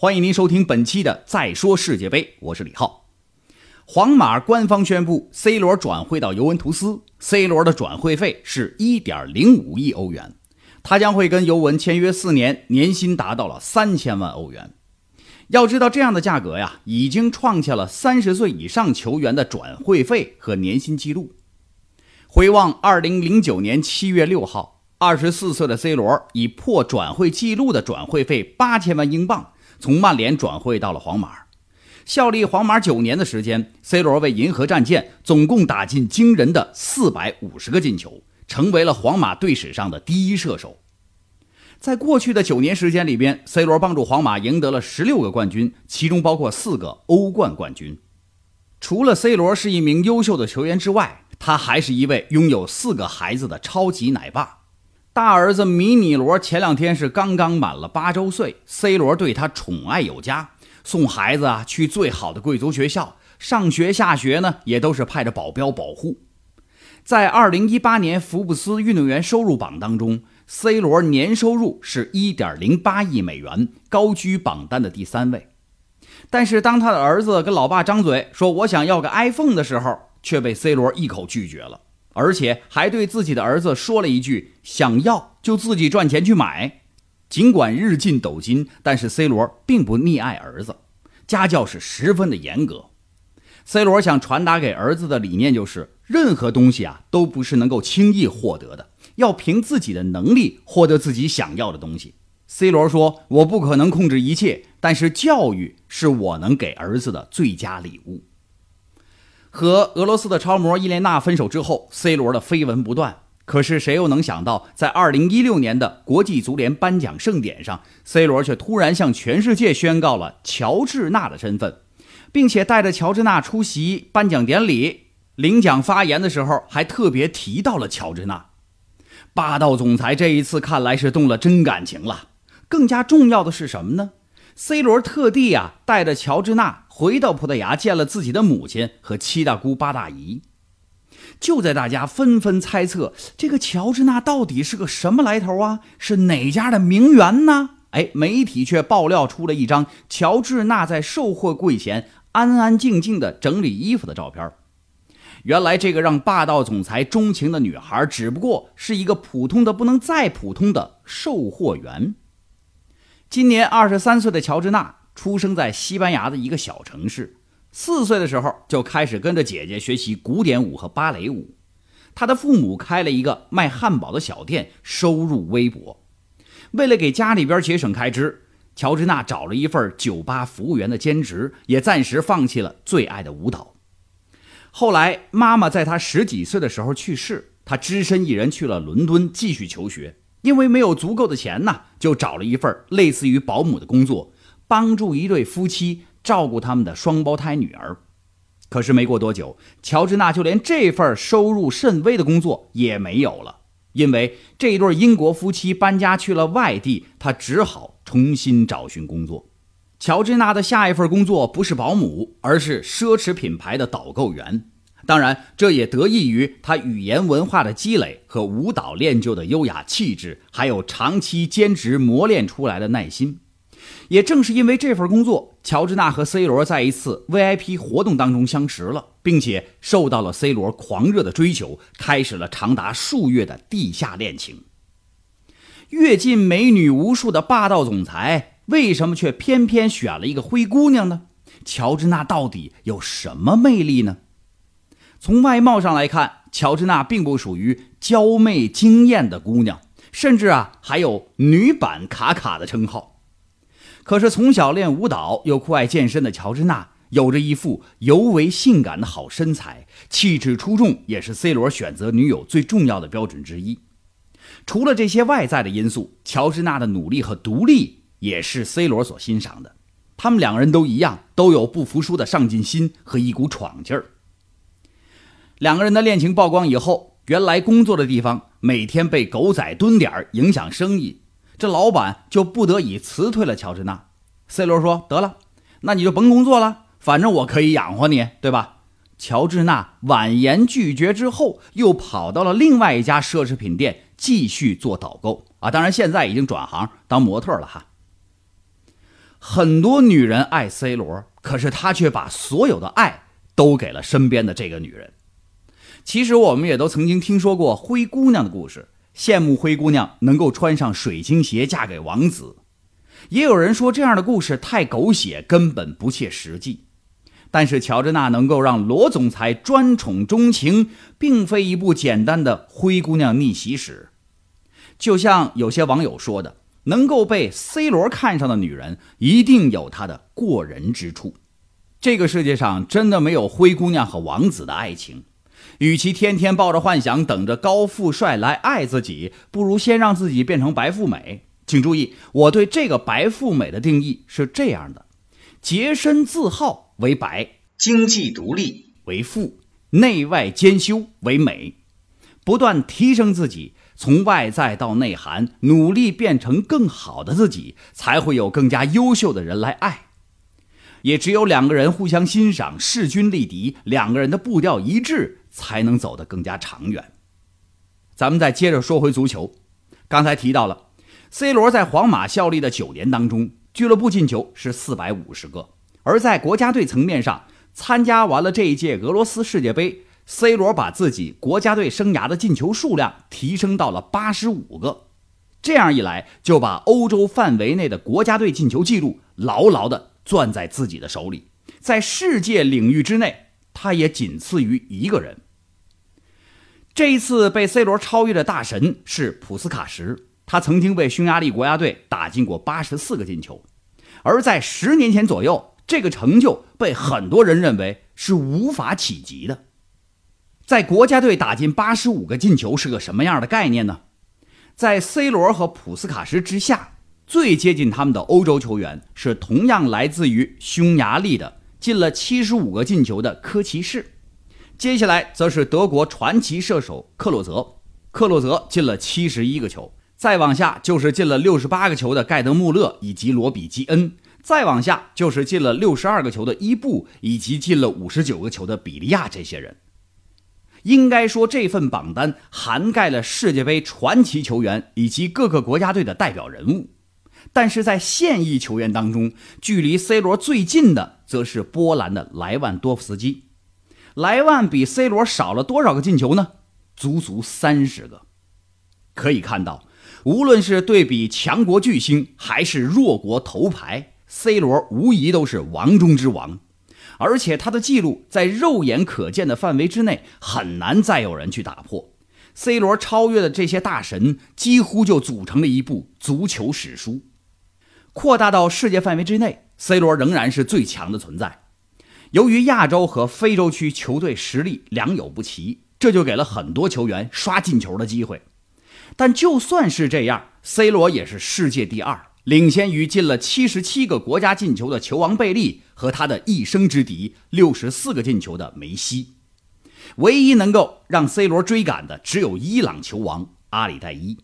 欢迎您收听本期的《再说世界杯》，我是李浩。皇马官方宣布，C 罗转会到尤文图斯，C 罗的转会费是一点零五亿欧元，他将会跟尤文签约四年，年薪达到了三千万欧元。要知道，这样的价格呀，已经创下了三十岁以上球员的转会费和年薪记录。回望二零零九年七月六号，二十四岁的 C 罗以破转会记录的转会费八千万英镑。从曼联转会到了皇马，效力皇马九年的时间，C 罗为银河战舰总共打进惊人的四百五十个进球，成为了皇马队史上的第一射手。在过去的九年时间里边，C 罗帮助皇马赢得了十六个冠军，其中包括四个欧冠冠军。除了 C 罗是一名优秀的球员之外，他还是一位拥有四个孩子的超级奶爸。大儿子迷你罗前两天是刚刚满了八周岁，C 罗对他宠爱有加，送孩子啊去最好的贵族学校，上学下学呢也都是派着保镖保护。在二零一八年福布斯运动员收入榜当中，C 罗年收入是一点零八亿美元，高居榜单的第三位。但是当他的儿子跟老爸张嘴说我想要个 iPhone 的时候，却被 C 罗一口拒绝了。而且还对自己的儿子说了一句：“想要就自己赚钱去买。”尽管日进斗金，但是 C 罗并不溺爱儿子，家教是十分的严格。C 罗想传达给儿子的理念就是：任何东西啊都不是能够轻易获得的，要凭自己的能力获得自己想要的东西。C 罗说：“我不可能控制一切，但是教育是我能给儿子的最佳礼物。”和俄罗斯的超模伊莲娜分手之后，C 罗的绯闻不断。可是谁又能想到，在2016年的国际足联颁奖盛典上，C 罗却突然向全世界宣告了乔治娜的身份，并且带着乔治娜出席颁奖典礼。领奖发言的时候，还特别提到了乔治娜。霸道总裁这一次看来是动了真感情了。更加重要的是什么呢？C 罗特地啊带着乔治娜回到葡萄牙见了自己的母亲和七大姑八大姨。就在大家纷纷猜测这个乔治娜到底是个什么来头啊，是哪家的名媛呢？哎，媒体却爆料出了一张乔治娜在售货柜前安安静静的整理衣服的照片。原来这个让霸道总裁钟情的女孩，只不过是一个普通的不能再普通的售货员。今年二十三岁的乔治娜出生在西班牙的一个小城市，四岁的时候就开始跟着姐姐学习古典舞和芭蕾舞。他的父母开了一个卖汉堡的小店，收入微薄。为了给家里边节省开支，乔治娜找了一份酒吧服务员的兼职，也暂时放弃了最爱的舞蹈。后来，妈妈在她十几岁的时候去世，她只身一人去了伦敦继续求学。因为没有足够的钱呢，就找了一份类似于保姆的工作，帮助一对夫妻照顾他们的双胞胎女儿。可是没过多久，乔治娜就连这份收入甚微的工作也没有了，因为这对英国夫妻搬家去了外地，她只好重新找寻工作。乔治娜的下一份工作不是保姆，而是奢侈品牌的导购员。当然，这也得益于她语言文化的积累和舞蹈练就的优雅气质，还有长期兼职磨练出来的耐心。也正是因为这份工作，乔治娜和 C 罗在一次 VIP 活动当中相识了，并且受到了 C 罗狂热的追求，开始了长达数月的地下恋情。阅尽美女无数的霸道总裁，为什么却偏偏选了一个灰姑娘呢？乔治娜到底有什么魅力呢？从外貌上来看，乔治娜并不属于娇媚惊艳的姑娘，甚至啊还有女版卡卡的称号。可是从小练舞蹈又酷爱健身的乔治娜，有着一副尤为性感的好身材，气质出众，也是 C 罗选择女友最重要的标准之一。除了这些外在的因素，乔治娜的努力和独立也是 C 罗所欣赏的。他们两个人都一样，都有不服输的上进心和一股闯劲儿。两个人的恋情曝光以后，原来工作的地方每天被狗仔蹲点儿影响生意，这老板就不得已辞退了乔治娜。C 罗说：“得了，那你就甭工作了，反正我可以养活你，对吧？”乔治娜婉言拒绝之后，又跑到了另外一家奢侈品店继续做导购啊，当然现在已经转行当模特了哈。很多女人爱 C 罗，可是他却把所有的爱都给了身边的这个女人。其实我们也都曾经听说过灰姑娘的故事，羡慕灰姑娘能够穿上水晶鞋嫁给王子。也有人说这样的故事太狗血，根本不切实际。但是乔治娜能够让罗总裁专宠钟情，并非一部简单的灰姑娘逆袭史。就像有些网友说的，能够被 C 罗看上的女人，一定有她的过人之处。这个世界上真的没有灰姑娘和王子的爱情。与其天天抱着幻想等着高富帅来爱自己，不如先让自己变成白富美。请注意，我对这个白富美的定义是这样的：洁身自好为白，经济独立为富，内外兼修为美。不断提升自己，从外在到内涵，努力变成更好的自己，才会有更加优秀的人来爱。也只有两个人互相欣赏，势均力敌，两个人的步调一致，才能走得更加长远。咱们再接着说回足球，刚才提到了。C 罗在皇马效力的九年当中，俱乐部进球是四百五十个；而在国家队层面上，参加完了这一届俄罗斯世界杯，C 罗把自己国家队生涯的进球数量提升到了八十五个。这样一来，就把欧洲范围内的国家队进球记录牢牢地攥在自己的手里，在世界领域之内，他也仅次于一个人。这一次被 C 罗超越的大神是普斯卡什。他曾经为匈牙利国家队打进过八十四个进球，而在十年前左右，这个成就被很多人认为是无法企及的。在国家队打进八十五个进球是个什么样的概念呢？在 C 罗和普斯卡什之下，最接近他们的欧洲球员是同样来自于匈牙利的，进了七十五个进球的科奇士。接下来则是德国传奇射手克洛泽，克洛泽进了七十一个球。再往下就是进了六十八个球的盖德穆勒以及罗比基恩，再往下就是进了六十二个球的伊布以及进了五十九个球的比利亚。这些人，应该说这份榜单涵盖了世界杯传奇球员以及各个国家队的代表人物。但是在现役球员当中，距离 C 罗最近的则是波兰的莱万多夫斯基。莱万比 C 罗少了多少个进球呢？足足三十个。可以看到。无论是对比强国巨星，还是弱国头牌，C 罗无疑都是王中之王，而且他的记录在肉眼可见的范围之内，很难再有人去打破。C 罗超越的这些大神，几乎就组成了一部足球史书。扩大到世界范围之内，C 罗仍然是最强的存在。由于亚洲和非洲区球队实力良莠不齐，这就给了很多球员刷进球的机会。但就算是这样，C 罗也是世界第二，领先于进了七十七个国家进球的球王贝利和他的一生之敌六十四个进球的梅西。唯一能够让 C 罗追赶的只有伊朗球王阿里代伊。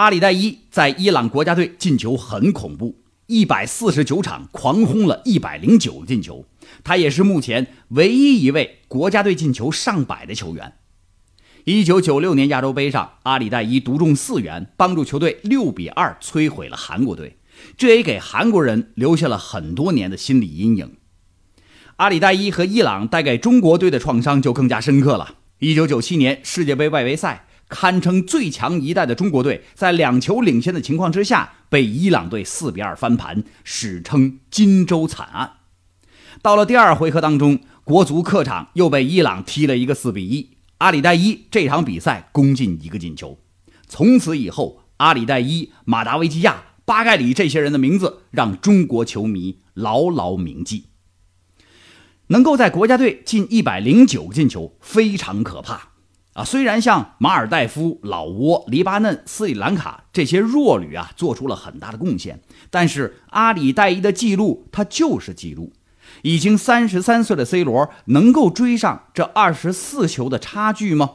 阿里代伊在伊朗国家队进球很恐怖，一百四十九场狂轰了一百零九个进球，他也是目前唯一一位国家队进球上百的球员。一九九六年亚洲杯上，阿里代伊独中四元，帮助球队六比二摧毁了韩国队，这也给韩国人留下了很多年的心理阴影。阿里代伊和伊朗带给中国队的创伤就更加深刻了。一九九七年世界杯外围赛，堪称最强一代的中国队，在两球领先的情况之下，被伊朗队四比二翻盘，史称“金州惨案”。到了第二回合当中，国足客场又被伊朗踢了一个四比一。阿里代伊这场比赛攻进一个进球，从此以后，阿里代伊、马达维基亚、巴盖里这些人的名字让中国球迷牢牢铭记。能够在国家队进一百零九个进球，非常可怕啊！虽然像马尔代夫、老挝、黎巴嫩、斯里兰卡这些弱旅啊，做出了很大的贡献，但是阿里代伊的记录，他就是记录。已经三十三岁的 C 罗能够追上这二十四球的差距吗？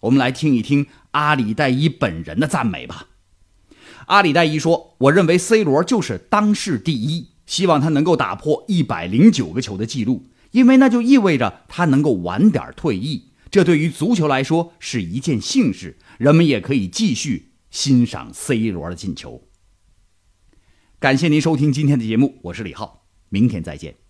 我们来听一听阿里代伊本人的赞美吧。阿里代伊说：“我认为 C 罗就是当世第一，希望他能够打破一百零九个球的记录，因为那就意味着他能够晚点退役。这对于足球来说是一件幸事，人们也可以继续欣赏 C 罗的进球。”感谢您收听今天的节目，我是李浩，明天再见。